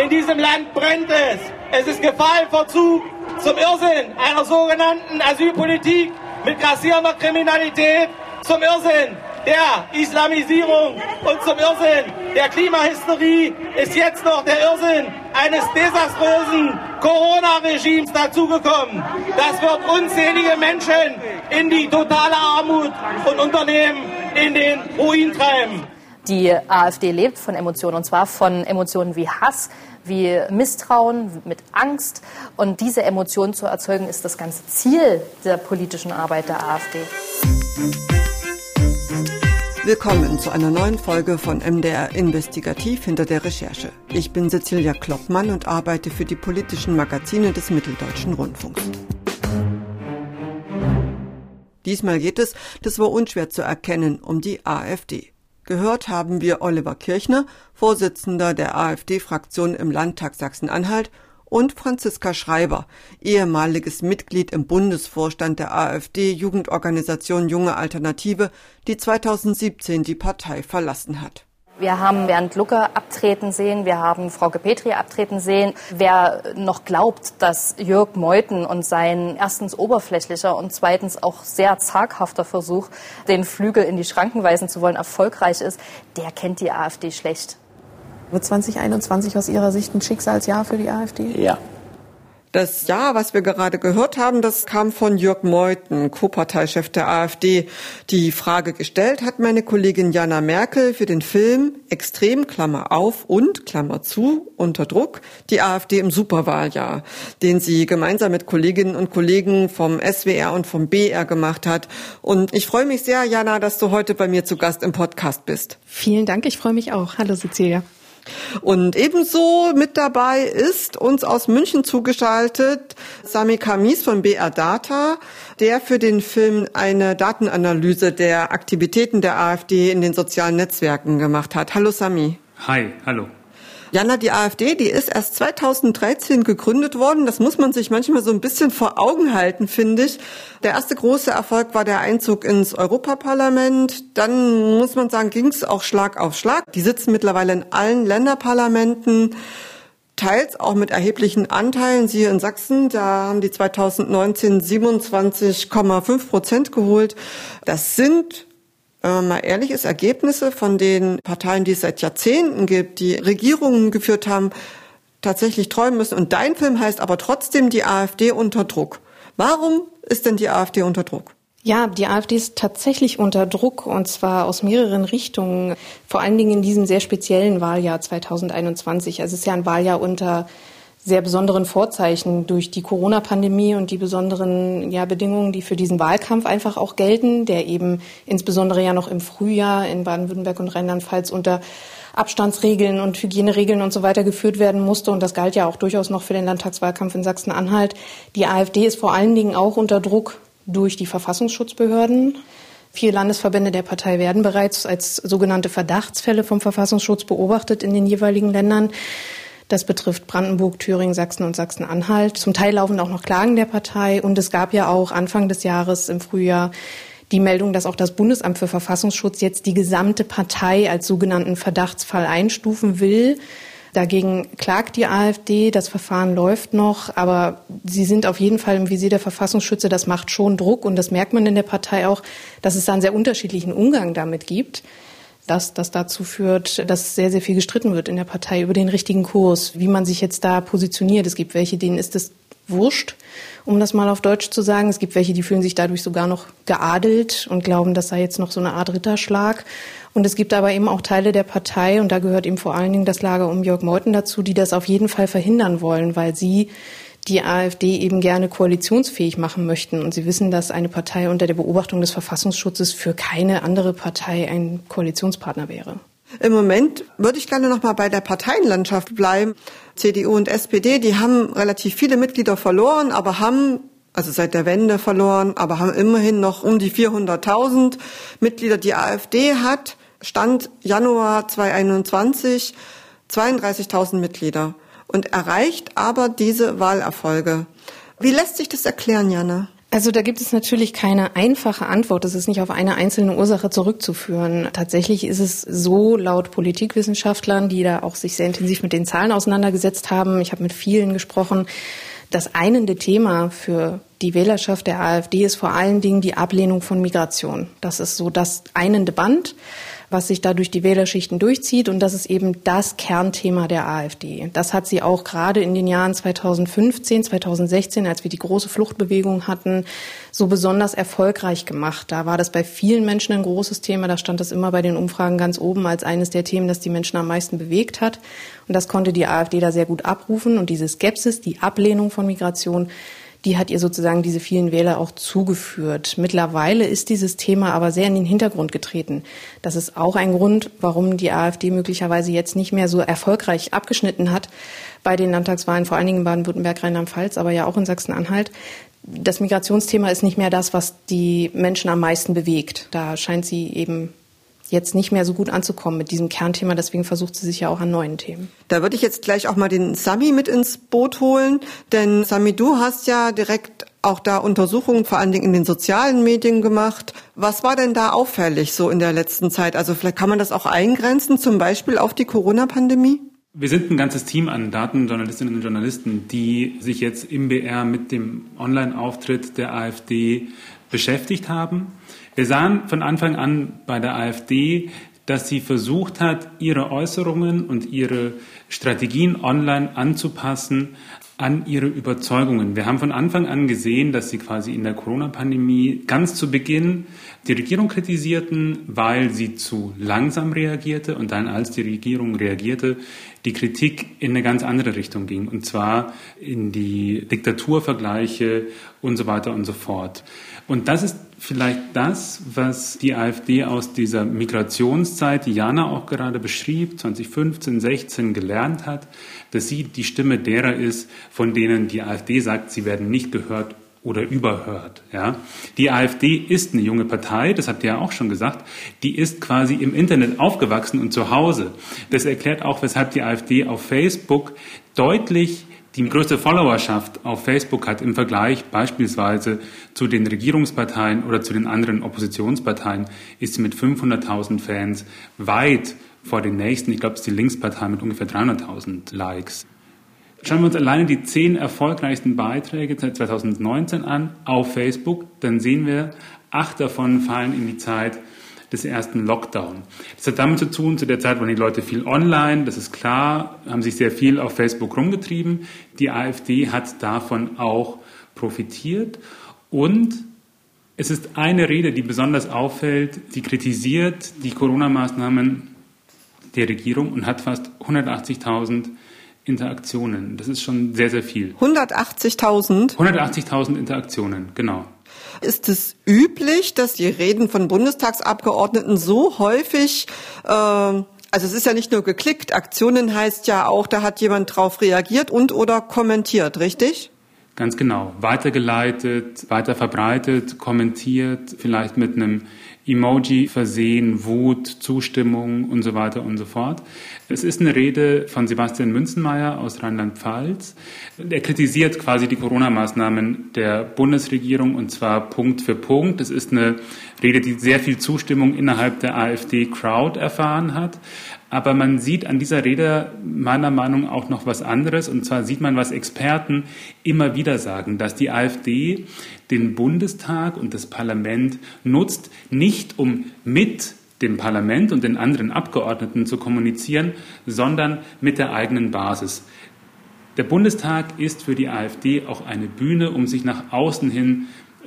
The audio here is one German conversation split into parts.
In diesem Land brennt es. Es ist Gefahrenverzug zum Irrsinn einer sogenannten Asylpolitik mit grassierender Kriminalität, zum Irrsinn der Islamisierung und zum Irrsinn der Klimahysterie ist jetzt noch der Irrsinn eines desaströsen Corona-Regimes dazugekommen. Das wird unzählige Menschen in die totale Armut und Unternehmen in den Ruin treiben. Die AfD lebt von Emotionen und zwar von Emotionen wie Hass, wie Misstrauen, mit Angst. Und diese Emotionen zu erzeugen, ist das ganze Ziel der politischen Arbeit der AfD. Willkommen zu einer neuen Folge von MDR Investigativ hinter der Recherche. Ich bin Cecilia Kloppmann und arbeite für die politischen Magazine des Mitteldeutschen Rundfunks. Diesmal geht es, das war unschwer zu erkennen, um die AfD. Gehört haben wir Oliver Kirchner, Vorsitzender der AfD-Fraktion im Landtag Sachsen-Anhalt, und Franziska Schreiber, ehemaliges Mitglied im Bundesvorstand der AfD-Jugendorganisation Junge Alternative, die 2017 die Partei verlassen hat. Wir haben Bernd Lucke abtreten sehen, wir haben Frau Petri abtreten sehen. Wer noch glaubt, dass Jörg Meuthen und sein erstens oberflächlicher und zweitens auch sehr zaghafter Versuch, den Flügel in die Schranken weisen zu wollen, erfolgreich ist, der kennt die AfD schlecht. Wird 2021 aus Ihrer Sicht ein Schicksalsjahr für die AfD? Ja. Das Ja, was wir gerade gehört haben, das kam von Jörg Meuthen, Co-Parteichef der AfD. Die Frage gestellt hat meine Kollegin Jana Merkel für den Film Extrem, Klammer auf und, Klammer zu, unter Druck, die AfD im Superwahljahr, den sie gemeinsam mit Kolleginnen und Kollegen vom SWR und vom BR gemacht hat. Und ich freue mich sehr, Jana, dass du heute bei mir zu Gast im Podcast bist. Vielen Dank, ich freue mich auch. Hallo Cecilia. Und ebenso mit dabei ist uns aus München zugeschaltet Sami Kamis von BR Data, der für den Film eine Datenanalyse der Aktivitäten der AfD in den sozialen Netzwerken gemacht hat. Hallo Sami. Hi, hallo. Jana, die AfD, die ist erst 2013 gegründet worden. Das muss man sich manchmal so ein bisschen vor Augen halten, finde ich. Der erste große Erfolg war der Einzug ins Europaparlament. Dann muss man sagen, ging es auch Schlag auf Schlag. Die sitzen mittlerweile in allen Länderparlamenten teils auch mit erheblichen Anteilen. Siehe in Sachsen, da haben die 2019 27,5 Prozent geholt. Das sind man mal ehrlich ist, Ergebnisse von den Parteien, die es seit Jahrzehnten gibt, die Regierungen geführt haben, tatsächlich träumen müssen. Und dein Film heißt aber trotzdem die AfD unter Druck. Warum ist denn die AfD unter Druck? Ja, die AfD ist tatsächlich unter Druck und zwar aus mehreren Richtungen. Vor allen Dingen in diesem sehr speziellen Wahljahr 2021. Also es ist ja ein Wahljahr unter sehr besonderen Vorzeichen durch die Corona-Pandemie und die besonderen ja, Bedingungen, die für diesen Wahlkampf einfach auch gelten, der eben insbesondere ja noch im Frühjahr in Baden-Württemberg und Rheinland-Pfalz unter Abstandsregeln und Hygieneregeln und so weiter geführt werden musste. Und das galt ja auch durchaus noch für den Landtagswahlkampf in Sachsen-Anhalt. Die AfD ist vor allen Dingen auch unter Druck durch die Verfassungsschutzbehörden. Vier Landesverbände der Partei werden bereits als sogenannte Verdachtsfälle vom Verfassungsschutz beobachtet in den jeweiligen Ländern. Das betrifft Brandenburg, Thüringen, Sachsen und Sachsen-Anhalt. Zum Teil laufen auch noch Klagen der Partei. Und es gab ja auch Anfang des Jahres im Frühjahr die Meldung, dass auch das Bundesamt für Verfassungsschutz jetzt die gesamte Partei als sogenannten Verdachtsfall einstufen will. Dagegen klagt die AfD, das Verfahren läuft noch, aber sie sind auf jeden Fall im Visier der Verfassungsschütze. Das macht schon Druck und das merkt man in der Partei auch, dass es da einen sehr unterschiedlichen Umgang damit gibt dass das dazu führt, dass sehr, sehr viel gestritten wird in der Partei über den richtigen Kurs, wie man sich jetzt da positioniert. Es gibt welche, denen ist es wurscht, um das mal auf Deutsch zu sagen. Es gibt welche, die fühlen sich dadurch sogar noch geadelt und glauben, das sei jetzt noch so eine Art Ritterschlag. Und es gibt aber eben auch Teile der Partei, und da gehört eben vor allen Dingen das Lager um Jörg Meuthen dazu, die das auf jeden Fall verhindern wollen, weil sie die AfD eben gerne koalitionsfähig machen möchten. Und Sie wissen, dass eine Partei unter der Beobachtung des Verfassungsschutzes für keine andere Partei ein Koalitionspartner wäre. Im Moment würde ich gerne noch mal bei der Parteienlandschaft bleiben. CDU und SPD, die haben relativ viele Mitglieder verloren, aber haben also seit der Wende verloren, aber haben immerhin noch um die 400.000 Mitglieder. Die AfD hat Stand Januar 2021 32.000 Mitglieder und erreicht aber diese Wahlerfolge. Wie lässt sich das erklären, Jana? Also da gibt es natürlich keine einfache Antwort. Das ist nicht auf eine einzelne Ursache zurückzuführen. Tatsächlich ist es so laut Politikwissenschaftlern, die da auch sich sehr intensiv mit den Zahlen auseinandergesetzt haben. Ich habe mit vielen gesprochen. Das einende Thema für die Wählerschaft der AfD ist vor allen Dingen die Ablehnung von Migration. Das ist so das einende Band was sich da durch die Wählerschichten durchzieht. Und das ist eben das Kernthema der AfD. Das hat sie auch gerade in den Jahren 2015, 2016, als wir die große Fluchtbewegung hatten, so besonders erfolgreich gemacht. Da war das bei vielen Menschen ein großes Thema. Da stand das immer bei den Umfragen ganz oben als eines der Themen, das die Menschen am meisten bewegt hat. Und das konnte die AfD da sehr gut abrufen. Und diese Skepsis, die Ablehnung von Migration, die hat ihr sozusagen diese vielen Wähler auch zugeführt. Mittlerweile ist dieses Thema aber sehr in den Hintergrund getreten. Das ist auch ein Grund, warum die AfD möglicherweise jetzt nicht mehr so erfolgreich abgeschnitten hat bei den Landtagswahlen, vor allen Dingen in Baden-Württemberg, Rheinland-Pfalz, aber ja auch in Sachsen-Anhalt. Das Migrationsthema ist nicht mehr das, was die Menschen am meisten bewegt. Da scheint sie eben jetzt nicht mehr so gut anzukommen mit diesem Kernthema. Deswegen versucht sie sich ja auch an neuen Themen. Da würde ich jetzt gleich auch mal den Sami mit ins Boot holen. Denn Sami, du hast ja direkt auch da Untersuchungen vor allen Dingen in den sozialen Medien gemacht. Was war denn da auffällig so in der letzten Zeit? Also vielleicht kann man das auch eingrenzen, zum Beispiel auf die Corona-Pandemie? Wir sind ein ganzes Team an Datenjournalistinnen und Journalisten, die sich jetzt im BR mit dem Online-Auftritt der AfD beschäftigt haben. Wir sahen von Anfang an bei der AfD, dass sie versucht hat, ihre Äußerungen und ihre Strategien online anzupassen an ihre Überzeugungen. Wir haben von Anfang an gesehen, dass sie quasi in der Corona-Pandemie ganz zu Beginn die Regierung kritisierten, weil sie zu langsam reagierte und dann, als die Regierung reagierte, die Kritik in eine ganz andere Richtung ging, und zwar in die Diktaturvergleiche und so weiter und so fort. Und das ist vielleicht das, was die AfD aus dieser Migrationszeit, die Jana auch gerade beschrieb, 2015, 16 gelernt hat, dass sie die Stimme derer ist, von denen die AfD sagt, sie werden nicht gehört oder überhört. Ja? Die AfD ist eine junge Partei, das habt ihr ja auch schon gesagt, die ist quasi im Internet aufgewachsen und zu Hause. Das erklärt auch, weshalb die AfD auf Facebook deutlich die größte Followerschaft auf Facebook hat im Vergleich beispielsweise zu den Regierungsparteien oder zu den anderen Oppositionsparteien, ist sie mit 500.000 Fans weit vor den nächsten. Ich glaube, es ist die Linkspartei mit ungefähr 300.000 Likes. Schauen wir uns alleine die zehn erfolgreichsten Beiträge seit 2019 an auf Facebook, dann sehen wir, acht davon fallen in die Zeit des ersten Lockdown. Das hat damit zu tun, zu der Zeit waren die Leute viel online, das ist klar, haben sich sehr viel auf Facebook rumgetrieben. Die AfD hat davon auch profitiert und es ist eine Rede, die besonders auffällt, die kritisiert die Corona-Maßnahmen der Regierung und hat fast 180.000 Interaktionen. Das ist schon sehr, sehr viel. 180.000? 180.000 Interaktionen, genau. Ist es üblich, dass die Reden von Bundestagsabgeordneten so häufig äh, also es ist ja nicht nur geklickt, Aktionen heißt ja auch, da hat jemand drauf reagiert und oder kommentiert, richtig? Ganz genau. Weitergeleitet, weiter verbreitet, kommentiert, vielleicht mit einem Emoji versehen, Wut, Zustimmung und so weiter und so fort. Es ist eine Rede von Sebastian Münzenmeier aus Rheinland-Pfalz. Er kritisiert quasi die Corona-Maßnahmen der Bundesregierung und zwar Punkt für Punkt. Es ist eine Rede, die sehr viel Zustimmung innerhalb der AfD-Crowd erfahren hat. Aber man sieht an dieser Rede meiner Meinung nach auch noch was anderes. Und zwar sieht man, was Experten immer wieder sagen, dass die AfD den Bundestag und das Parlament nutzt, nicht um mit dem Parlament und den anderen Abgeordneten zu kommunizieren, sondern mit der eigenen Basis. Der Bundestag ist für die AfD auch eine Bühne, um sich nach außen hin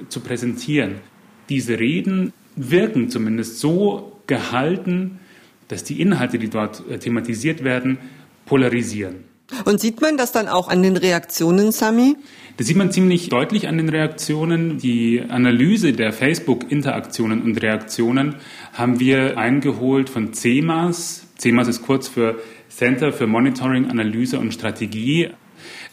zu präsentieren. Diese Reden wirken zumindest so gehalten, dass die Inhalte, die dort äh, thematisiert werden, polarisieren. Und sieht man das dann auch an den Reaktionen, Sami? Das sieht man ziemlich deutlich an den Reaktionen. Die Analyse der Facebook-Interaktionen und Reaktionen haben wir eingeholt von CEMAS. CEMAS ist kurz für Center für Monitoring, Analyse und Strategie.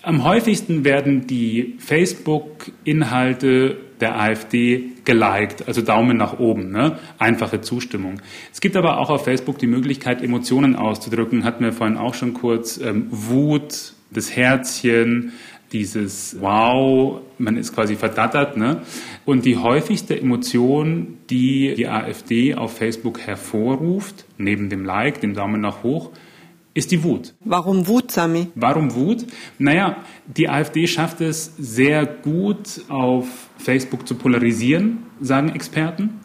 Am häufigsten werden die Facebook-Inhalte der AfD geliked, also Daumen nach oben, ne? einfache Zustimmung. Es gibt aber auch auf Facebook die Möglichkeit, Emotionen auszudrücken, hatten wir vorhin auch schon kurz, ähm, Wut, das Herzchen, dieses Wow, man ist quasi verdattert. Ne? Und die häufigste Emotion, die die AfD auf Facebook hervorruft, neben dem Like, dem Daumen nach hoch, ist die Wut. Warum Wut, Sami? Warum Wut? Naja, die AfD schafft es sehr gut auf Facebook zu polarisieren, sagen Experten.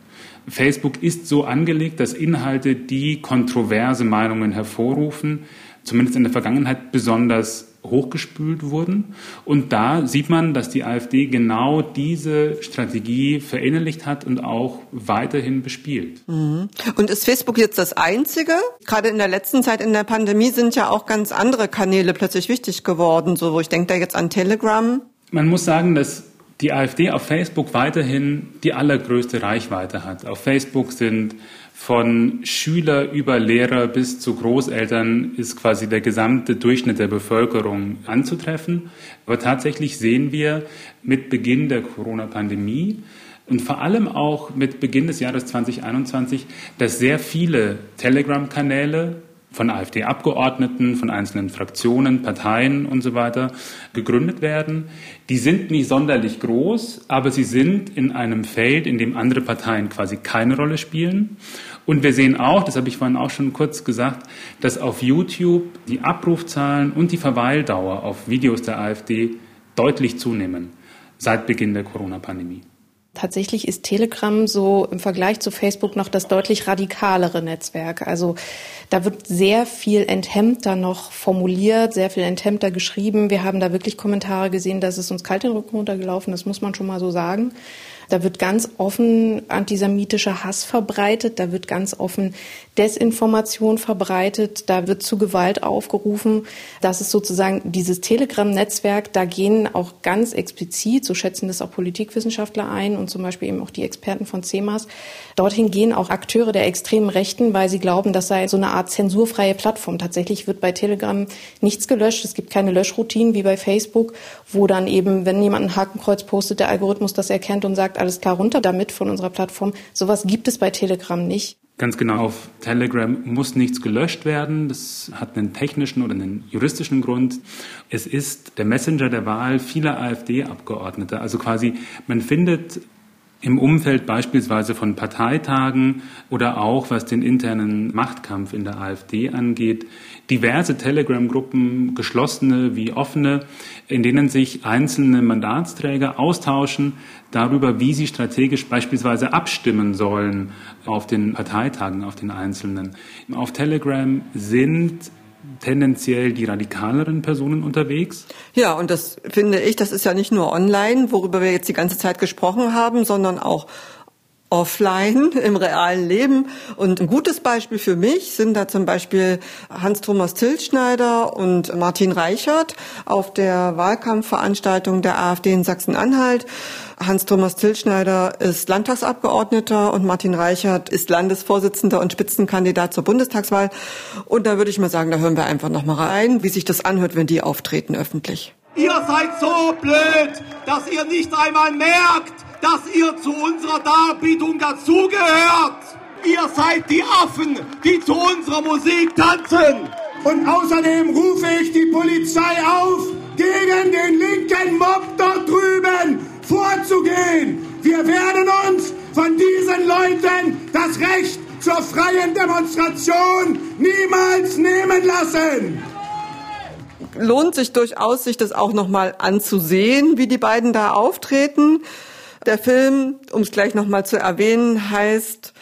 Facebook ist so angelegt, dass Inhalte, die kontroverse Meinungen hervorrufen, zumindest in der Vergangenheit besonders hochgespült wurden. Und da sieht man, dass die AfD genau diese Strategie verinnerlicht hat und auch weiterhin bespielt. Mhm. Und ist Facebook jetzt das Einzige? Gerade in der letzten Zeit in der Pandemie sind ja auch ganz andere Kanäle plötzlich wichtig geworden. So, wo ich denke da jetzt an Telegram. Man muss sagen, dass die AfD auf Facebook weiterhin die allergrößte Reichweite hat. Auf Facebook sind von Schüler über Lehrer bis zu Großeltern ist quasi der gesamte Durchschnitt der Bevölkerung anzutreffen. Aber tatsächlich sehen wir mit Beginn der Corona-Pandemie und vor allem auch mit Beginn des Jahres 2021, dass sehr viele Telegram-Kanäle von AfD-Abgeordneten, von einzelnen Fraktionen, Parteien und so weiter gegründet werden. Die sind nicht sonderlich groß, aber sie sind in einem Feld, in dem andere Parteien quasi keine Rolle spielen. Und wir sehen auch, das habe ich vorhin auch schon kurz gesagt, dass auf YouTube die Abrufzahlen und die Verweildauer auf Videos der AfD deutlich zunehmen seit Beginn der Corona-Pandemie. Tatsächlich ist Telegram so im Vergleich zu Facebook noch das deutlich radikalere Netzwerk. Also da wird sehr viel enthemmter noch formuliert, sehr viel enthemmter geschrieben. Wir haben da wirklich Kommentare gesehen, dass es uns kalt den Rücken runtergelaufen, das muss man schon mal so sagen. Da wird ganz offen antisemitischer Hass verbreitet, da wird ganz offen Desinformation verbreitet, da wird zu Gewalt aufgerufen. Das ist sozusagen dieses Telegram-Netzwerk, da gehen auch ganz explizit, so schätzen das auch Politikwissenschaftler ein und zum Beispiel eben auch die Experten von CEMAS, dorthin gehen auch Akteure der extremen Rechten, weil sie glauben, das sei so eine Art zensurfreie Plattform. Tatsächlich wird bei Telegram nichts gelöscht, es gibt keine Löschroutinen wie bei Facebook, wo dann eben, wenn jemand ein Hakenkreuz postet, der Algorithmus das erkennt und sagt, alles klar, runter damit von unserer Plattform. Sowas gibt es bei Telegram nicht. Ganz genau, auf Telegram muss nichts gelöscht werden. Das hat einen technischen oder einen juristischen Grund. Es ist der Messenger der Wahl vieler AfD-Abgeordneter. Also quasi, man findet im Umfeld beispielsweise von Parteitagen oder auch was den internen Machtkampf in der AfD angeht, diverse Telegram-Gruppen, geschlossene wie offene, in denen sich einzelne Mandatsträger austauschen darüber, wie sie strategisch beispielsweise abstimmen sollen auf den Parteitagen, auf den einzelnen. Auf Telegram sind tendenziell die radikaleren Personen unterwegs. Ja, und das finde ich, das ist ja nicht nur online, worüber wir jetzt die ganze Zeit gesprochen haben, sondern auch offline im realen Leben. Und ein gutes Beispiel für mich sind da zum Beispiel Hans-Thomas Tilschneider und Martin Reichert auf der Wahlkampfveranstaltung der AfD in Sachsen-Anhalt. Hans-Thomas Tilschneider ist Landtagsabgeordneter und Martin Reichert ist Landesvorsitzender und Spitzenkandidat zur Bundestagswahl. Und da würde ich mal sagen, da hören wir einfach noch mal rein, wie sich das anhört, wenn die auftreten öffentlich. Ihr seid so blöd, dass ihr nicht einmal merkt, dass ihr zu unserer Darbietung dazugehört. Ihr seid die Affen, die zu unserer Musik tanzen. Und außerdem rufe ich die Polizei auf, gegen den linken Mob dort drüben vorzugehen. Wir werden uns von diesen Leuten das Recht zur freien Demonstration niemals nehmen lassen lohnt sich durchaus, sich das auch nochmal anzusehen, wie die beiden da auftreten. Der Film, um es gleich nochmal zu erwähnen, heißt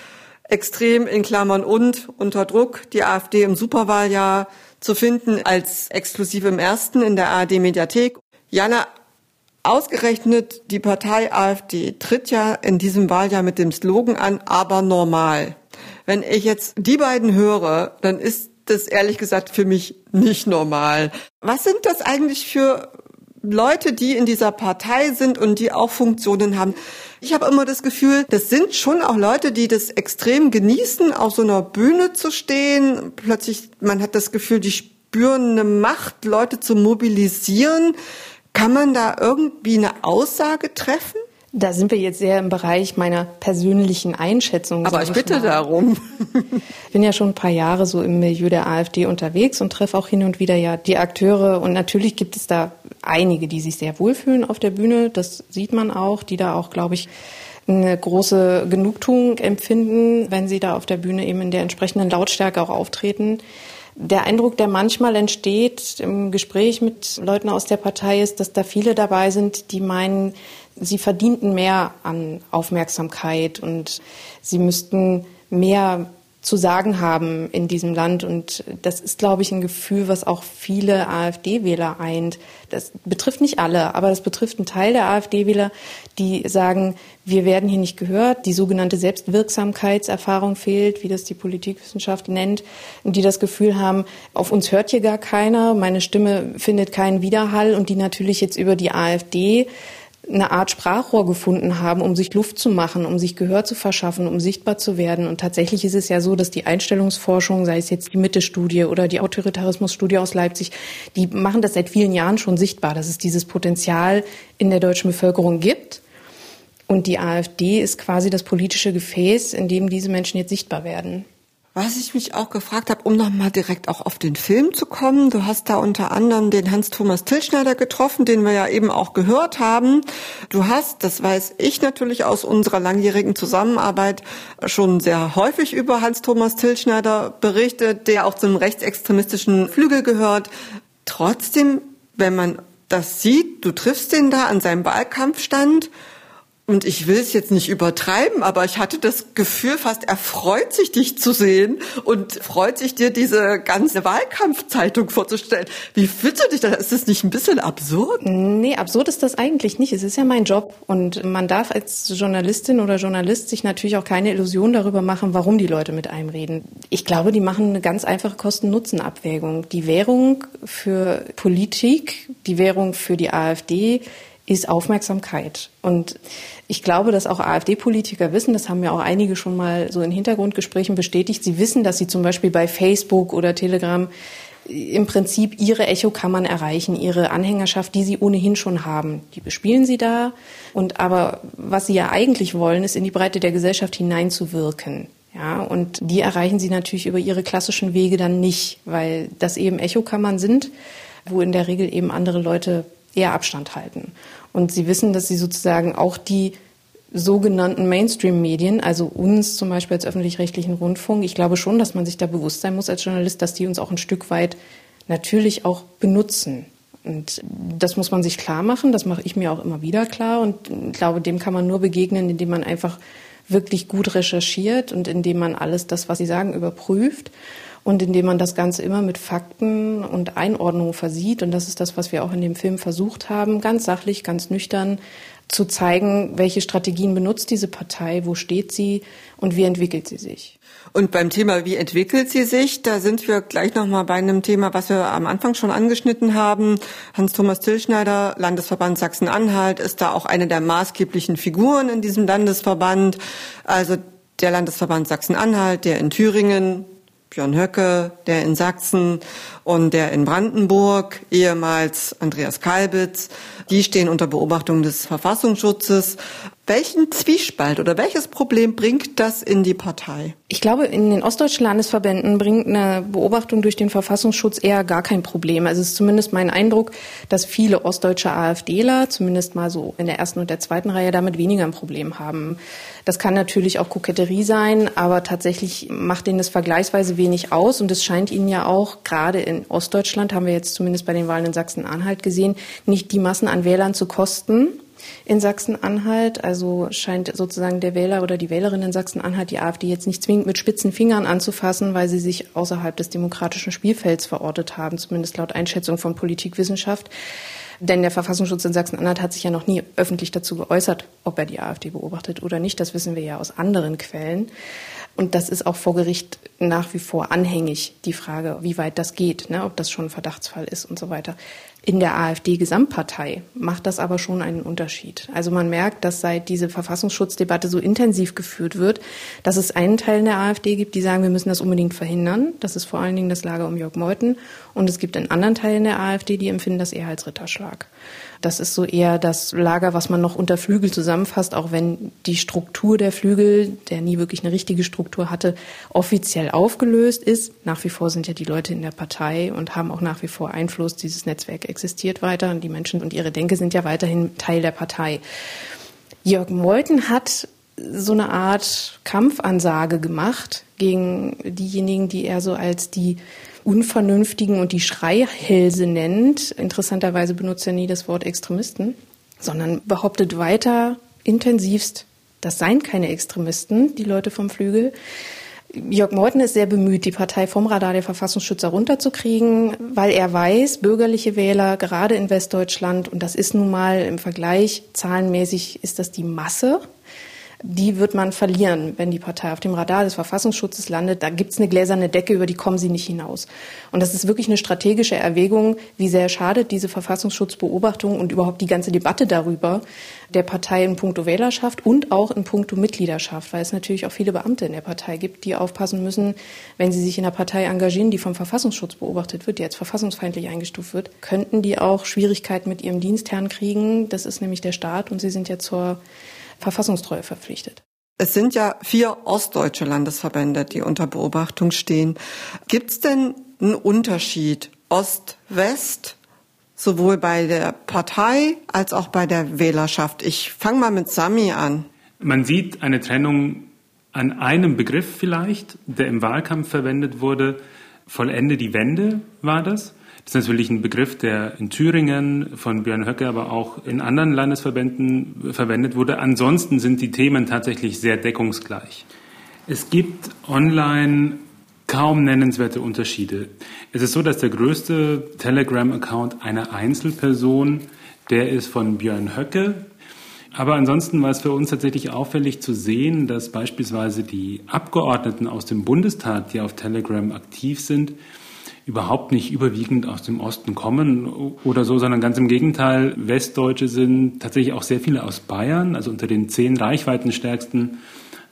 Extrem in Klammern und unter Druck, die AfD im Superwahljahr zu finden als exklusiv im ersten in der ARD Mediathek. Jana, ausgerechnet die Partei AfD tritt ja in diesem Wahljahr mit dem Slogan an, aber normal. Wenn ich jetzt die beiden höre, dann ist das ehrlich gesagt für mich nicht normal. Was sind das eigentlich für Leute, die in dieser Partei sind und die auch Funktionen haben. Ich habe immer das Gefühl, das sind schon auch Leute, die das extrem genießen, auf so einer Bühne zu stehen. Plötzlich, man hat das Gefühl, die spüren eine Macht, Leute zu mobilisieren. Kann man da irgendwie eine Aussage treffen? Da sind wir jetzt sehr im Bereich meiner persönlichen Einschätzung. Aber ich bitte mal. darum. Ich bin ja schon ein paar Jahre so im Milieu der AfD unterwegs und treffe auch hin und wieder ja die Akteure. Und natürlich gibt es da einige, die sich sehr wohlfühlen auf der Bühne. Das sieht man auch, die da auch, glaube ich, eine große Genugtuung empfinden, wenn sie da auf der Bühne eben in der entsprechenden Lautstärke auch auftreten. Der Eindruck, der manchmal entsteht im Gespräch mit Leuten aus der Partei, ist, dass da viele dabei sind, die meinen, sie verdienten mehr an Aufmerksamkeit und sie müssten mehr zu sagen haben in diesem Land. Und das ist, glaube ich, ein Gefühl, was auch viele AfD-Wähler eint. Das betrifft nicht alle, aber das betrifft einen Teil der AfD-Wähler, die sagen, wir werden hier nicht gehört. Die sogenannte Selbstwirksamkeitserfahrung fehlt, wie das die Politikwissenschaft nennt. Und die das Gefühl haben, auf uns hört hier gar keiner, meine Stimme findet keinen Widerhall und die natürlich jetzt über die AfD eine Art Sprachrohr gefunden haben, um sich Luft zu machen, um sich Gehör zu verschaffen, um sichtbar zu werden. Und tatsächlich ist es ja so, dass die Einstellungsforschung, sei es jetzt die Mitte-Studie oder die Autoritarismus-Studie aus Leipzig, die machen das seit vielen Jahren schon sichtbar, dass es dieses Potenzial in der deutschen Bevölkerung gibt. Und die AfD ist quasi das politische Gefäß, in dem diese Menschen jetzt sichtbar werden. Was ich mich auch gefragt habe, um nochmal direkt auch auf den Film zu kommen, du hast da unter anderem den Hans-Thomas Tilschneider getroffen, den wir ja eben auch gehört haben. Du hast, das weiß ich natürlich aus unserer langjährigen Zusammenarbeit, schon sehr häufig über Hans-Thomas Tilschneider berichtet, der auch zum rechtsextremistischen Flügel gehört. Trotzdem, wenn man das sieht, du triffst den da an seinem Wahlkampfstand und ich will es jetzt nicht übertreiben, aber ich hatte das Gefühl, fast er freut sich, dich zu sehen und freut sich, dir diese ganze Wahlkampfzeitung vorzustellen. Wie fühlst du dich da? Ist das nicht ein bisschen absurd? Nee, absurd ist das eigentlich nicht. Es ist ja mein Job und man darf als Journalistin oder Journalist sich natürlich auch keine Illusion darüber machen, warum die Leute mit einem reden. Ich glaube, die machen eine ganz einfache Kosten-Nutzen-Abwägung. Die Währung für Politik, die Währung für die AfD, ist Aufmerksamkeit. Und ich glaube, dass auch AfD-Politiker wissen, das haben ja auch einige schon mal so in Hintergrundgesprächen bestätigt, sie wissen, dass sie zum Beispiel bei Facebook oder Telegram im Prinzip ihre Echokammern erreichen, ihre Anhängerschaft, die sie ohnehin schon haben. Die bespielen sie da. Und aber was sie ja eigentlich wollen, ist in die Breite der Gesellschaft hineinzuwirken. Ja, und die erreichen sie natürlich über ihre klassischen Wege dann nicht, weil das eben Echokammern sind, wo in der Regel eben andere Leute eher Abstand halten. Und sie wissen, dass sie sozusagen auch die sogenannten Mainstream-Medien, also uns zum Beispiel als öffentlich-rechtlichen Rundfunk, ich glaube schon, dass man sich da bewusst sein muss als Journalist, dass die uns auch ein Stück weit natürlich auch benutzen. Und das muss man sich klar machen, das mache ich mir auch immer wieder klar und glaube, dem kann man nur begegnen, indem man einfach wirklich gut recherchiert und indem man alles das, was sie sagen, überprüft und indem man das Ganze immer mit Fakten und Einordnungen versieht. Und das ist das, was wir auch in dem Film versucht haben, ganz sachlich, ganz nüchtern zu zeigen, welche Strategien benutzt diese Partei, wo steht sie und wie entwickelt sie sich. Und beim Thema, wie entwickelt sie sich, da sind wir gleich nochmal bei einem Thema, was wir am Anfang schon angeschnitten haben. Hans-Thomas Tillschneider, Landesverband Sachsen-Anhalt, ist da auch eine der maßgeblichen Figuren in diesem Landesverband. Also der Landesverband Sachsen-Anhalt, der in Thüringen, Björn Höcke, der in Sachsen und der in Brandenburg, ehemals Andreas Kalbitz, die stehen unter Beobachtung des Verfassungsschutzes. Welchen Zwiespalt oder welches Problem bringt das in die Partei? Ich glaube, in den ostdeutschen Landesverbänden bringt eine Beobachtung durch den Verfassungsschutz eher gar kein Problem. Also es ist zumindest mein Eindruck, dass viele ostdeutsche AfDler, zumindest mal so in der ersten und der zweiten Reihe, damit weniger ein Problem haben. Das kann natürlich auch Koketterie sein, aber tatsächlich macht ihnen das vergleichsweise wenig aus und es scheint ihnen ja auch gerade in Ostdeutschland, haben wir jetzt zumindest bei den Wahlen in Sachsen-Anhalt gesehen, nicht die Massen an Wählern zu kosten in Sachsen-Anhalt. Also scheint sozusagen der Wähler oder die Wählerin in Sachsen-Anhalt die AfD jetzt nicht zwingend mit spitzen Fingern anzufassen, weil sie sich außerhalb des demokratischen Spielfelds verortet haben, zumindest laut Einschätzung von Politikwissenschaft. Denn der Verfassungsschutz in Sachsen-Anhalt hat sich ja noch nie öffentlich dazu geäußert, ob er die AfD beobachtet oder nicht. Das wissen wir ja aus anderen Quellen. Und das ist auch vor Gericht nach wie vor anhängig, die Frage, wie weit das geht, ne, ob das schon ein Verdachtsfall ist und so weiter. In der AfD-Gesamtpartei macht das aber schon einen Unterschied. Also man merkt, dass seit diese Verfassungsschutzdebatte so intensiv geführt wird, dass es einen Teil in der AfD gibt, die sagen, wir müssen das unbedingt verhindern. Das ist vor allen Dingen das Lager um Jörg Meuthen. Und es gibt einen anderen Teil in der AfD, die empfinden das eher als Ritterschlag. Das ist so eher das Lager, was man noch unter Flügel zusammenfasst, auch wenn die Struktur der Flügel, der nie wirklich eine richtige Struktur hatte, offiziell aufgelöst ist. Nach wie vor sind ja die Leute in der Partei und haben auch nach wie vor Einfluss. Dieses Netzwerk existiert weiter und die Menschen und ihre Denke sind ja weiterhin Teil der Partei. Jörg Meuthen hat so eine Art Kampfansage gemacht gegen diejenigen, die er so als die Unvernünftigen und die Schreihälse nennt. Interessanterweise benutzt er nie das Wort Extremisten, sondern behauptet weiter intensivst, das seien keine Extremisten, die Leute vom Flügel. Jörg Meuthen ist sehr bemüht, die Partei vom Radar der Verfassungsschützer runterzukriegen, weil er weiß, bürgerliche Wähler, gerade in Westdeutschland, und das ist nun mal im Vergleich zahlenmäßig, ist das die Masse, die wird man verlieren, wenn die Partei auf dem Radar des Verfassungsschutzes landet. Da gibt es eine gläserne Decke, über die kommen sie nicht hinaus. Und das ist wirklich eine strategische Erwägung, wie sehr schadet diese Verfassungsschutzbeobachtung und überhaupt die ganze Debatte darüber der Partei in puncto Wählerschaft und auch in puncto Mitgliedschaft, weil es natürlich auch viele Beamte in der Partei gibt, die aufpassen müssen, wenn sie sich in einer Partei engagieren, die vom Verfassungsschutz beobachtet wird, die als verfassungsfeindlich eingestuft wird, könnten die auch Schwierigkeiten mit ihrem Dienstherrn kriegen. Das ist nämlich der Staat und sie sind ja zur Verfassungstreue verpflichtet. Es sind ja vier ostdeutsche Landesverbände, die unter Beobachtung stehen. Gibt es denn einen Unterschied Ost-West, sowohl bei der Partei als auch bei der Wählerschaft? Ich fange mal mit Sami an. Man sieht eine Trennung an einem Begriff vielleicht, der im Wahlkampf verwendet wurde. Vollende die Wende war das. Das ist natürlich ein Begriff, der in Thüringen von Björn Höcke, aber auch in anderen Landesverbänden verwendet wurde. Ansonsten sind die Themen tatsächlich sehr deckungsgleich. Es gibt online kaum nennenswerte Unterschiede. Es ist so, dass der größte Telegram-Account einer Einzelperson, der ist von Björn Höcke. Aber ansonsten war es für uns tatsächlich auffällig zu sehen, dass beispielsweise die Abgeordneten aus dem Bundestag, die auf Telegram aktiv sind, überhaupt nicht überwiegend aus dem Osten kommen oder so, sondern ganz im Gegenteil, Westdeutsche sind tatsächlich auch sehr viele aus Bayern, also unter den zehn reichweitenstärksten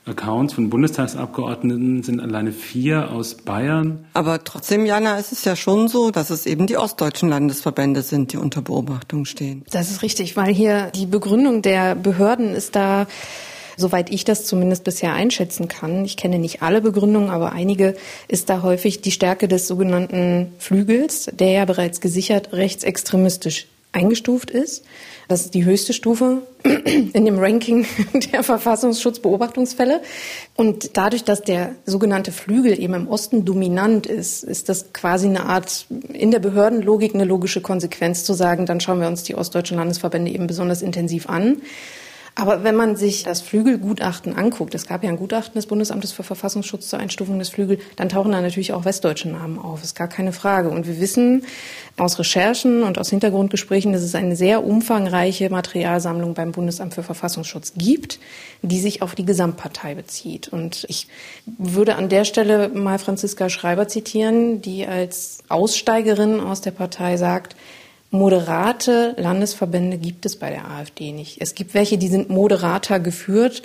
Accounts von Bundestagsabgeordneten sind alleine vier aus Bayern. Aber trotzdem, Jana, ist es ja schon so, dass es eben die ostdeutschen Landesverbände sind, die unter Beobachtung stehen. Das ist richtig, weil hier die Begründung der Behörden ist da Soweit ich das zumindest bisher einschätzen kann, ich kenne nicht alle Begründungen, aber einige, ist da häufig die Stärke des sogenannten Flügels, der ja bereits gesichert rechtsextremistisch eingestuft ist. Das ist die höchste Stufe in dem Ranking der Verfassungsschutzbeobachtungsfälle. Und dadurch, dass der sogenannte Flügel eben im Osten dominant ist, ist das quasi eine Art in der Behördenlogik eine logische Konsequenz zu sagen, dann schauen wir uns die ostdeutschen Landesverbände eben besonders intensiv an. Aber wenn man sich das Flügelgutachten anguckt, es gab ja ein Gutachten des Bundesamtes für Verfassungsschutz zur Einstufung des Flügel, dann tauchen da natürlich auch westdeutsche Namen auf, ist gar keine Frage. Und wir wissen aus Recherchen und aus Hintergrundgesprächen, dass es eine sehr umfangreiche Materialsammlung beim Bundesamt für Verfassungsschutz gibt, die sich auf die Gesamtpartei bezieht. Und ich würde an der Stelle mal Franziska Schreiber zitieren, die als Aussteigerin aus der Partei sagt, moderate Landesverbände gibt es bei der AfD nicht. Es gibt welche, die sind moderater geführt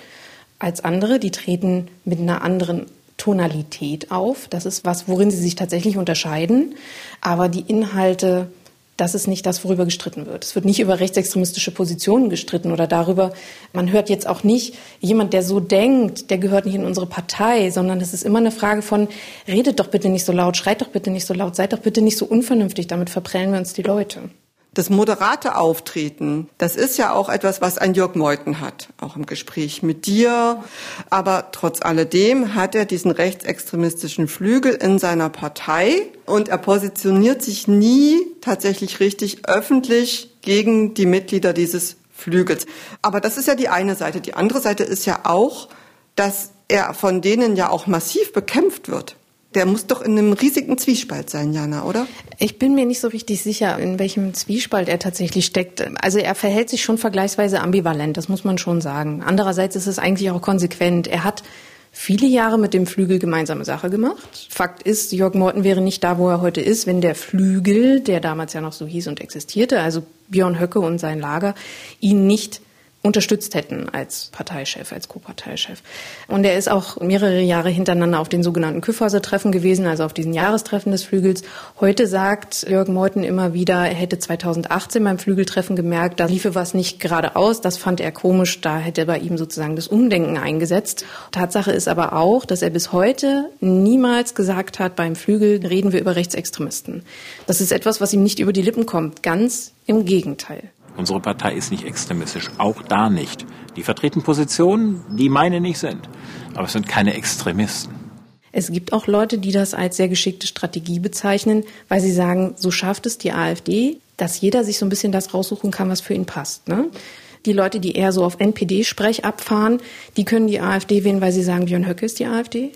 als andere, die treten mit einer anderen Tonalität auf. Das ist was, worin sie sich tatsächlich unterscheiden. Aber die Inhalte, das ist nicht das, worüber gestritten wird. Es wird nicht über rechtsextremistische Positionen gestritten oder darüber. Man hört jetzt auch nicht, jemand, der so denkt, der gehört nicht in unsere Partei, sondern es ist immer eine Frage von, redet doch bitte nicht so laut, schreit doch bitte nicht so laut, seid doch bitte nicht so unvernünftig, damit verprellen wir uns die Leute. Das moderate Auftreten, das ist ja auch etwas, was ein Jörg Meuthen hat, auch im Gespräch mit dir. Aber trotz alledem hat er diesen rechtsextremistischen Flügel in seiner Partei und er positioniert sich nie tatsächlich richtig öffentlich gegen die Mitglieder dieses Flügels. Aber das ist ja die eine Seite. Die andere Seite ist ja auch, dass er von denen ja auch massiv bekämpft wird. Der muss doch in einem riesigen Zwiespalt sein, Jana, oder? Ich bin mir nicht so richtig sicher, in welchem Zwiespalt er tatsächlich steckt. Also er verhält sich schon vergleichsweise ambivalent, das muss man schon sagen. Andererseits ist es eigentlich auch konsequent. Er hat viele Jahre mit dem Flügel gemeinsame Sache gemacht. Fakt ist, Jörg Morten wäre nicht da, wo er heute ist, wenn der Flügel, der damals ja noch so hieß und existierte, also Björn Höcke und sein Lager, ihn nicht unterstützt hätten als Parteichef, als Co-Parteichef. Und er ist auch mehrere Jahre hintereinander auf den sogenannten Küffhauser-Treffen gewesen, also auf diesen Jahrestreffen des Flügels. Heute sagt Jörg Meuthen immer wieder, er hätte 2018 beim Flügeltreffen gemerkt, da liefe was nicht geradeaus. Das fand er komisch, da hätte bei ihm sozusagen das Umdenken eingesetzt. Tatsache ist aber auch, dass er bis heute niemals gesagt hat, beim Flügel reden wir über Rechtsextremisten. Das ist etwas, was ihm nicht über die Lippen kommt. Ganz im Gegenteil. Unsere Partei ist nicht extremistisch, auch da nicht. Die vertreten Positionen, die meine nicht sind, aber es sind keine Extremisten. Es gibt auch Leute, die das als sehr geschickte Strategie bezeichnen, weil sie sagen, so schafft es die AfD, dass jeder sich so ein bisschen das raussuchen kann, was für ihn passt. Ne? Die Leute, die eher so auf NPD-Sprech abfahren, die können die AfD wählen, weil sie sagen, Björn Höcke ist die AfD.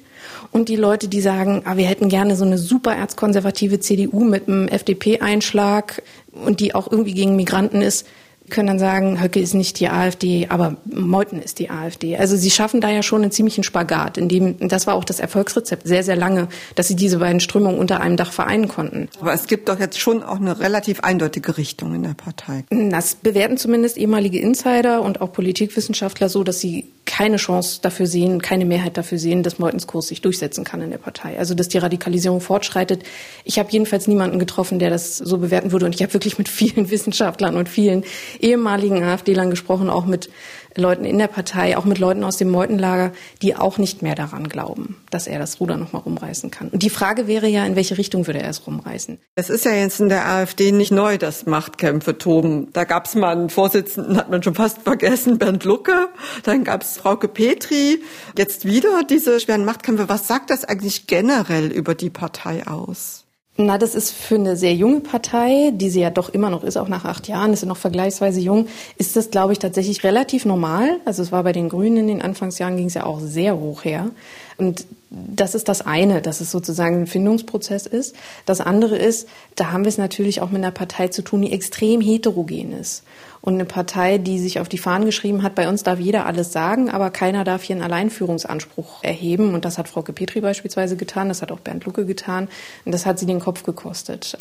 Und die Leute, die sagen, ah, wir hätten gerne so eine super erzkonservative CDU mit einem FDP-Einschlag und die auch irgendwie gegen Migranten ist, können dann sagen, Höcke ist nicht die AfD, aber Meuthen ist die AfD. Also sie schaffen da ja schon einen ziemlichen Spagat, in dem, das war auch das Erfolgsrezept sehr, sehr lange, dass sie diese beiden Strömungen unter einem Dach vereinen konnten. Aber es gibt doch jetzt schon auch eine relativ eindeutige Richtung in der Partei. Das bewerten zumindest ehemalige Insider und auch Politikwissenschaftler so, dass sie keine Chance dafür sehen, keine Mehrheit dafür sehen, dass Meutens Kurs sich durchsetzen kann in der Partei. Also dass die Radikalisierung fortschreitet. Ich habe jedenfalls niemanden getroffen, der das so bewerten würde. Und ich habe wirklich mit vielen Wissenschaftlern und vielen ehemaligen AfD-Lern gesprochen, auch mit Leuten in der Partei, auch mit Leuten aus dem Meutenlager, die auch nicht mehr daran glauben, dass er das Ruder noch mal rumreißen kann. Und die Frage wäre ja, in welche Richtung würde er es rumreißen? Es ist ja jetzt in der AfD nicht neu, dass Machtkämpfe toben. Da gab es mal einen Vorsitzenden, hat man schon fast vergessen, Bernd Lucke. Dann gab es Frauke Petri. Jetzt wieder diese schweren Machtkämpfe. Was sagt das eigentlich generell über die Partei aus? Na, das ist für eine sehr junge Partei, die sie ja doch immer noch ist, auch nach acht Jahren, ist sie noch vergleichsweise jung, ist das, glaube ich, tatsächlich relativ normal. Also es war bei den Grünen in den Anfangsjahren, ging es ja auch sehr hoch her. Und das ist das eine, dass es sozusagen ein Findungsprozess ist. Das andere ist, da haben wir es natürlich auch mit einer Partei zu tun, die extrem heterogen ist und eine Partei, die sich auf die Fahnen geschrieben hat, bei uns darf jeder alles sagen, aber keiner darf hier einen Alleinführungsanspruch erheben. Und das hat Frau Petri beispielsweise getan, das hat auch Bernd Lucke getan und das hat sie den Kopf gekostet.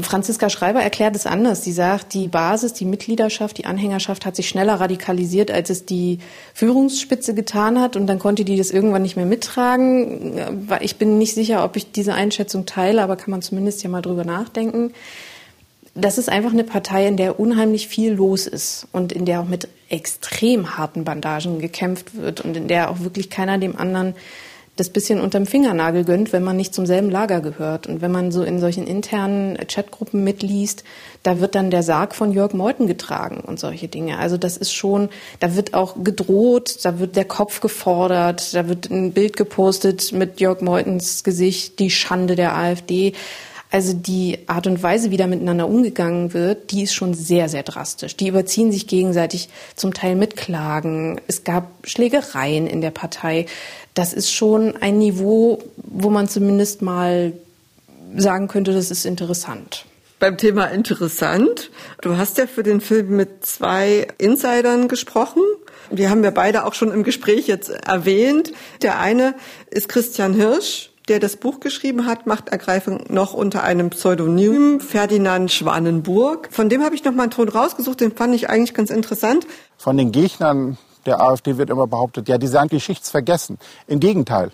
Franziska Schreiber erklärt es anders. Sie sagt, die Basis, die Mitgliedschaft, die Anhängerschaft hat sich schneller radikalisiert, als es die Führungsspitze getan hat. Und dann konnte die das irgendwann nicht mehr mittragen. Ich bin nicht sicher, ob ich diese Einschätzung teile, aber kann man zumindest ja mal drüber nachdenken das ist einfach eine Partei, in der unheimlich viel los ist und in der auch mit extrem harten Bandagen gekämpft wird und in der auch wirklich keiner dem anderen das bisschen unterm Fingernagel gönnt, wenn man nicht zum selben Lager gehört. Und wenn man so in solchen internen Chatgruppen mitliest, da wird dann der Sarg von Jörg Meuthen getragen und solche Dinge. Also das ist schon, da wird auch gedroht, da wird der Kopf gefordert, da wird ein Bild gepostet mit Jörg Meutens Gesicht, die Schande der AfD. Also die Art und Weise, wie da miteinander umgegangen wird, die ist schon sehr, sehr drastisch. Die überziehen sich gegenseitig zum Teil mit Klagen. Es gab Schlägereien in der Partei. Das ist schon ein Niveau, wo man zumindest mal sagen könnte, das ist interessant. Beim Thema interessant, du hast ja für den Film mit zwei Insidern gesprochen. Die haben wir beide auch schon im Gespräch jetzt erwähnt. Der eine ist Christian Hirsch, der das Buch geschrieben hat, Machtergreifung noch unter einem Pseudonym, Ferdinand Schwanenburg. Von dem habe ich noch mal einen Ton rausgesucht, den fand ich eigentlich ganz interessant. Von den Gegnern der AfD wird immer behauptet, ja, die seien geschichtsvergessen. Im Gegenteil.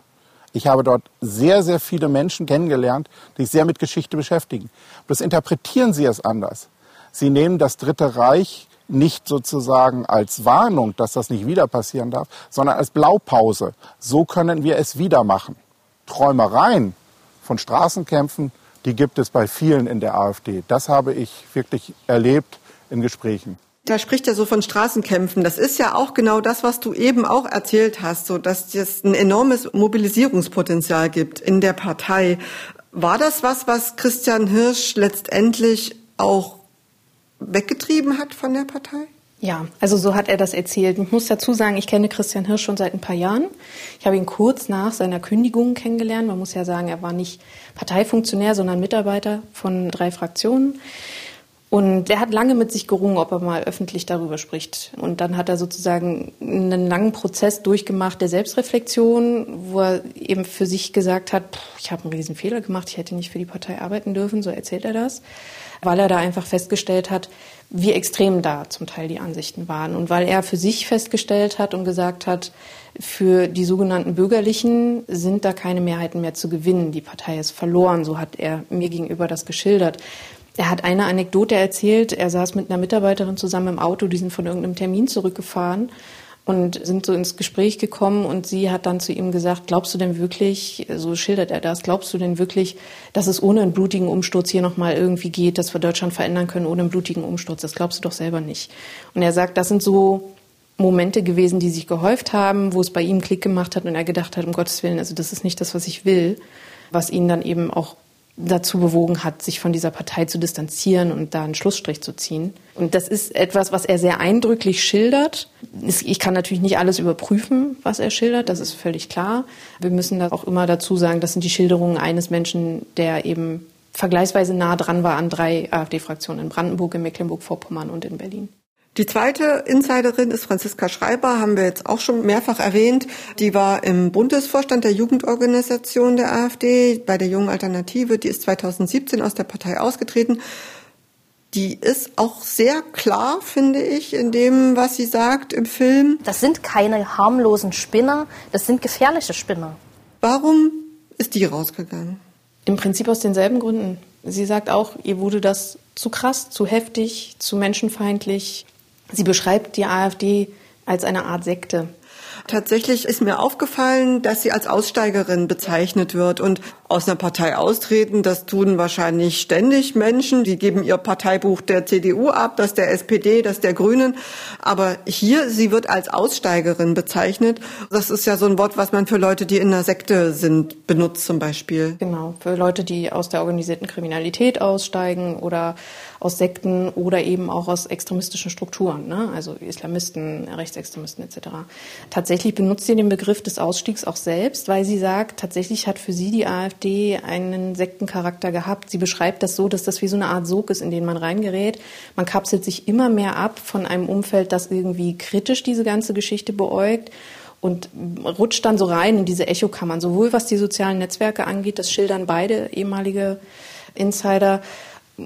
Ich habe dort sehr, sehr viele Menschen kennengelernt, die sich sehr mit Geschichte beschäftigen. Das interpretieren sie es anders. Sie nehmen das Dritte Reich nicht sozusagen als Warnung, dass das nicht wieder passieren darf, sondern als Blaupause. So können wir es wieder machen. Träumereien von Straßenkämpfen, die gibt es bei vielen in der AfD. Das habe ich wirklich erlebt in Gesprächen. Da spricht er so von Straßenkämpfen. Das ist ja auch genau das, was du eben auch erzählt hast, so dass es ein enormes Mobilisierungspotenzial gibt in der Partei. War das was, was Christian Hirsch letztendlich auch weggetrieben hat von der Partei? Ja, also so hat er das erzählt. Ich muss dazu sagen, ich kenne Christian Hirsch schon seit ein paar Jahren. Ich habe ihn kurz nach seiner Kündigung kennengelernt. Man muss ja sagen, er war nicht Parteifunktionär, sondern Mitarbeiter von drei Fraktionen. Und er hat lange mit sich gerungen, ob er mal öffentlich darüber spricht. Und dann hat er sozusagen einen langen Prozess durchgemacht der Selbstreflexion, wo er eben für sich gesagt hat, ich habe einen riesen Fehler gemacht, ich hätte nicht für die Partei arbeiten dürfen, so erzählt er das, weil er da einfach festgestellt hat, wie extrem da zum Teil die Ansichten waren. Und weil er für sich festgestellt hat und gesagt hat, für die sogenannten Bürgerlichen sind da keine Mehrheiten mehr zu gewinnen. Die Partei ist verloren, so hat er mir gegenüber das geschildert. Er hat eine Anekdote erzählt. Er saß mit einer Mitarbeiterin zusammen im Auto, die sind von irgendeinem Termin zurückgefahren und sind so ins Gespräch gekommen und sie hat dann zu ihm gesagt, glaubst du denn wirklich, so schildert er das, glaubst du denn wirklich, dass es ohne einen blutigen Umsturz hier nochmal irgendwie geht, dass wir Deutschland verändern können ohne einen blutigen Umsturz? Das glaubst du doch selber nicht. Und er sagt, das sind so Momente gewesen, die sich gehäuft haben, wo es bei ihm Klick gemacht hat und er gedacht hat, um Gottes Willen, also das ist nicht das, was ich will, was ihn dann eben auch dazu bewogen hat, sich von dieser Partei zu distanzieren und da einen Schlussstrich zu ziehen. Und das ist etwas, was er sehr eindrücklich schildert. Ich kann natürlich nicht alles überprüfen, was er schildert, das ist völlig klar. Wir müssen da auch immer dazu sagen, das sind die Schilderungen eines Menschen, der eben vergleichsweise nah dran war an drei AfD-Fraktionen in Brandenburg, in Mecklenburg-Vorpommern und in Berlin. Die zweite Insiderin ist Franziska Schreiber, haben wir jetzt auch schon mehrfach erwähnt. Die war im Bundesvorstand der Jugendorganisation der AfD bei der Jungen Alternative. Die ist 2017 aus der Partei ausgetreten. Die ist auch sehr klar, finde ich, in dem, was sie sagt im Film. Das sind keine harmlosen Spinner, das sind gefährliche Spinner. Warum ist die rausgegangen? Im Prinzip aus denselben Gründen. Sie sagt auch, ihr wurde das zu krass, zu heftig, zu menschenfeindlich. Sie beschreibt die AfD als eine Art Sekte. Tatsächlich ist mir aufgefallen, dass sie als Aussteigerin bezeichnet wird und aus einer Partei austreten. Das tun wahrscheinlich ständig Menschen. Die geben ihr Parteibuch der CDU ab, das der SPD, das der Grünen. Aber hier, sie wird als Aussteigerin bezeichnet. Das ist ja so ein Wort, was man für Leute, die in einer Sekte sind, benutzt zum Beispiel. Genau, für Leute, die aus der organisierten Kriminalität aussteigen oder aus Sekten oder eben auch aus extremistischen Strukturen, ne? also Islamisten, Rechtsextremisten etc. Tatsächlich benutzt sie den Begriff des Ausstiegs auch selbst, weil sie sagt, tatsächlich hat für sie die AfD einen Sektencharakter gehabt. Sie beschreibt das so, dass das wie so eine Art Sog ist, in den man reingerät. Man kapselt sich immer mehr ab von einem Umfeld, das irgendwie kritisch diese ganze Geschichte beäugt und rutscht dann so rein in diese Echokammern, sowohl was die sozialen Netzwerke angeht, das schildern beide ehemalige Insider,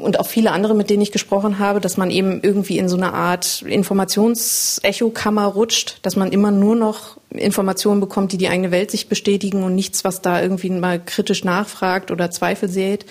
und auch viele andere, mit denen ich gesprochen habe, dass man eben irgendwie in so eine Art Informationsechokammer rutscht, dass man immer nur noch Informationen bekommt, die die eigene Weltsicht bestätigen und nichts, was da irgendwie mal kritisch nachfragt oder Zweifel sät.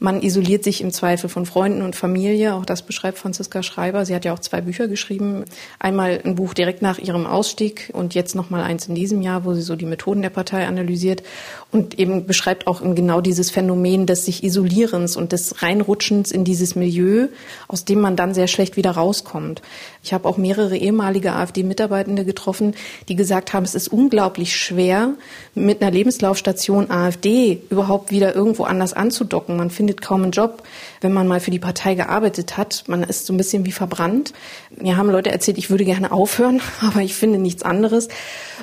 Man isoliert sich im Zweifel von Freunden und Familie. Auch das beschreibt Franziska Schreiber. Sie hat ja auch zwei Bücher geschrieben. Einmal ein Buch direkt nach ihrem Ausstieg und jetzt noch mal eins in diesem Jahr, wo sie so die Methoden der Partei analysiert und eben beschreibt auch genau dieses Phänomen des sich Isolierens und des Reinrutschens in dieses Milieu, aus dem man dann sehr schlecht wieder rauskommt. Ich habe auch mehrere ehemalige AfD-Mitarbeitende getroffen, die gesagt haben, es ist unglaublich schwer, mit einer Lebenslaufstation AfD überhaupt wieder irgendwo anders anzudocken. Man findet kaum einen Job, wenn man mal für die Partei gearbeitet hat. Man ist so ein bisschen wie verbrannt. Mir haben Leute erzählt, ich würde gerne aufhören, aber ich finde nichts anderes.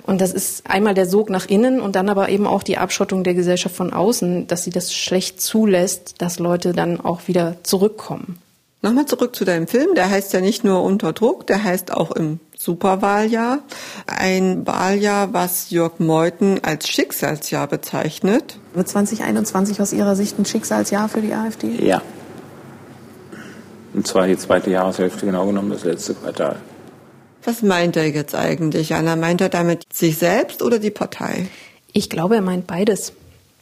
Und das ist einmal der Sog nach innen und dann aber eben auch die Abschottung der Gesellschaft von außen, dass sie das schlecht zulässt, dass Leute dann auch wieder zurückkommen. Nochmal zurück zu deinem Film. Der heißt ja nicht nur Unter Druck, der heißt auch im Superwahljahr. Ein Wahljahr, was Jörg Meuthen als Schicksalsjahr bezeichnet. Wird 2021 aus Ihrer Sicht ein Schicksalsjahr für die AfD? Ja. Und zwar die zweite Jahreshälfte, genau genommen das letzte Quartal. Was meint er jetzt eigentlich, Anna? Meint er damit sich selbst oder die Partei? Ich glaube, er meint beides.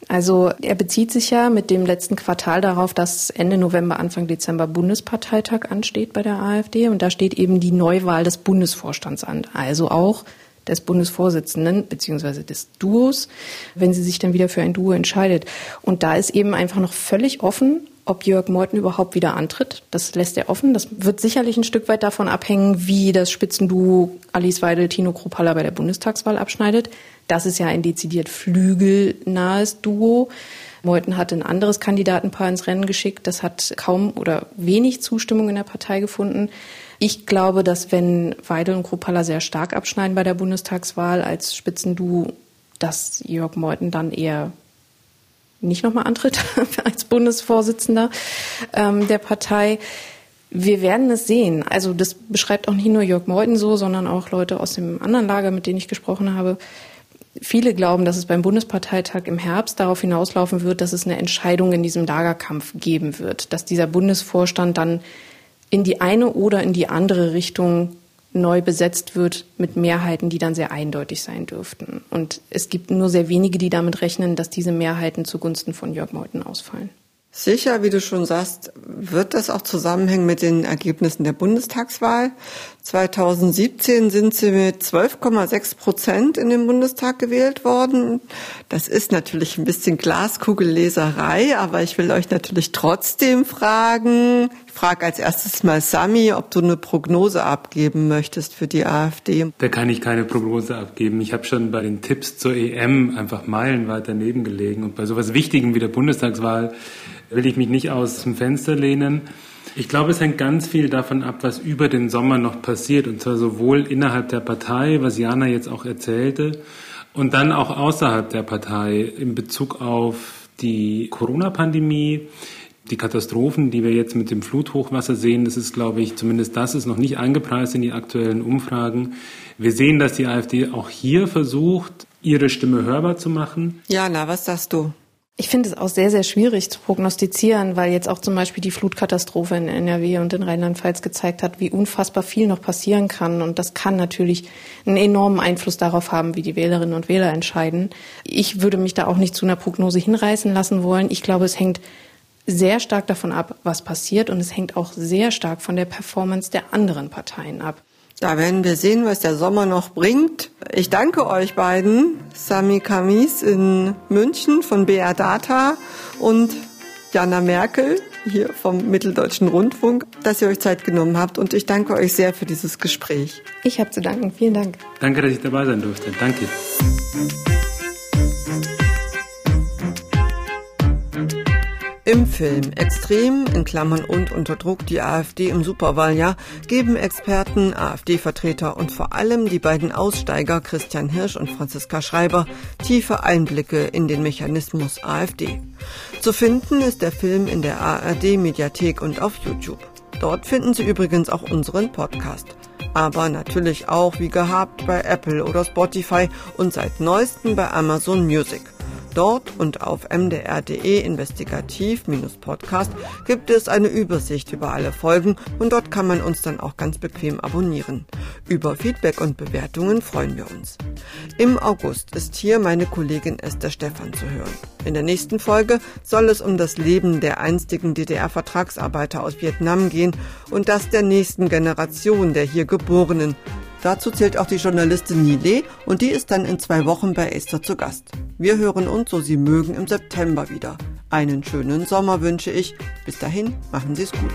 Also er bezieht sich ja mit dem letzten Quartal darauf, dass Ende November, Anfang Dezember Bundesparteitag ansteht bei der AfD und da steht eben die Neuwahl des Bundesvorstands an, also auch des Bundesvorsitzenden beziehungsweise des Duos, wenn sie sich dann wieder für ein Duo entscheidet. Und da ist eben einfach noch völlig offen, ob Jörg Meuthen überhaupt wieder antritt. Das lässt er offen. Das wird sicherlich ein Stück weit davon abhängen, wie das Spitzenduo Alice Weidel, Tino Kropalla bei der Bundestagswahl abschneidet. Das ist ja ein dezidiert flügelnahes Duo. Meuthen hat ein anderes Kandidatenpaar ins Rennen geschickt. Das hat kaum oder wenig Zustimmung in der Partei gefunden. Ich glaube, dass wenn Weidel und Kropalla sehr stark abschneiden bei der Bundestagswahl als Spitzenduo, dass Jörg Meuthen dann eher nicht nochmal antritt als Bundesvorsitzender ähm, der Partei. Wir werden es sehen. Also das beschreibt auch nicht nur Jörg Meuthen so, sondern auch Leute aus dem anderen Lager, mit denen ich gesprochen habe. Viele glauben, dass es beim Bundesparteitag im Herbst darauf hinauslaufen wird, dass es eine Entscheidung in diesem Lagerkampf geben wird, dass dieser Bundesvorstand dann in die eine oder in die andere Richtung neu besetzt wird mit Mehrheiten, die dann sehr eindeutig sein dürften. Und es gibt nur sehr wenige, die damit rechnen, dass diese Mehrheiten zugunsten von Jörg Meuthen ausfallen. Sicher, wie du schon sagst, wird das auch zusammenhängen mit den Ergebnissen der Bundestagswahl. 2017 sind sie mit 12,6 Prozent in den Bundestag gewählt worden. Das ist natürlich ein bisschen Glaskugelleserei, aber ich will euch natürlich trotzdem fragen. Ich frage als erstes mal Sami, ob du eine Prognose abgeben möchtest für die AfD. Da kann ich keine Prognose abgeben. Ich habe schon bei den Tipps zur EM einfach meilenweit daneben gelegen. Und bei sowas Wichtigem wie der Bundestagswahl will ich mich nicht aus dem Fenster lehnen. Ich glaube, es hängt ganz viel davon ab, was über den Sommer noch passiert. Und zwar sowohl innerhalb der Partei, was Jana jetzt auch erzählte, und dann auch außerhalb der Partei in Bezug auf die Corona-Pandemie, die Katastrophen, die wir jetzt mit dem Fluthochwasser sehen, das ist, glaube ich, zumindest das ist noch nicht eingepreist in die aktuellen Umfragen. Wir sehen, dass die AfD auch hier versucht, ihre Stimme hörbar zu machen. Jana, was sagst du? Ich finde es auch sehr, sehr schwierig zu prognostizieren, weil jetzt auch zum Beispiel die Flutkatastrophe in NRW und in Rheinland-Pfalz gezeigt hat, wie unfassbar viel noch passieren kann. Und das kann natürlich einen enormen Einfluss darauf haben, wie die Wählerinnen und Wähler entscheiden. Ich würde mich da auch nicht zu einer Prognose hinreißen lassen wollen. Ich glaube, es hängt sehr stark davon ab, was passiert. Und es hängt auch sehr stark von der Performance der anderen Parteien ab. Da werden wir sehen, was der Sommer noch bringt. Ich danke euch beiden, Sami Kamis in München von BR Data und Jana Merkel hier vom Mitteldeutschen Rundfunk, dass ihr euch Zeit genommen habt und ich danke euch sehr für dieses Gespräch. Ich habe zu danken. Vielen Dank. Danke, dass ich dabei sein durfte. Danke. Im Film Extrem in Klammern und unter Druck die AfD im Superwahljahr geben Experten, AfD-Vertreter und vor allem die beiden Aussteiger Christian Hirsch und Franziska Schreiber tiefe Einblicke in den Mechanismus AfD. Zu finden ist der Film in der ARD-Mediathek und auf YouTube. Dort finden Sie übrigens auch unseren Podcast. Aber natürlich auch wie gehabt bei Apple oder Spotify und seit neuestem bei Amazon Music. Dort und auf mdr.de investigativ-podcast gibt es eine Übersicht über alle Folgen und dort kann man uns dann auch ganz bequem abonnieren. Über Feedback und Bewertungen freuen wir uns. Im August ist hier meine Kollegin Esther Stephan zu hören. In der nächsten Folge soll es um das Leben der einstigen DDR-Vertragsarbeiter aus Vietnam gehen und das der nächsten Generation der hier Geborenen Dazu zählt auch die Journalistin Nile und die ist dann in zwei Wochen bei Esther zu Gast. Wir hören uns, so Sie mögen, im September wieder. Einen schönen Sommer wünsche ich. Bis dahin, machen Sie es gut.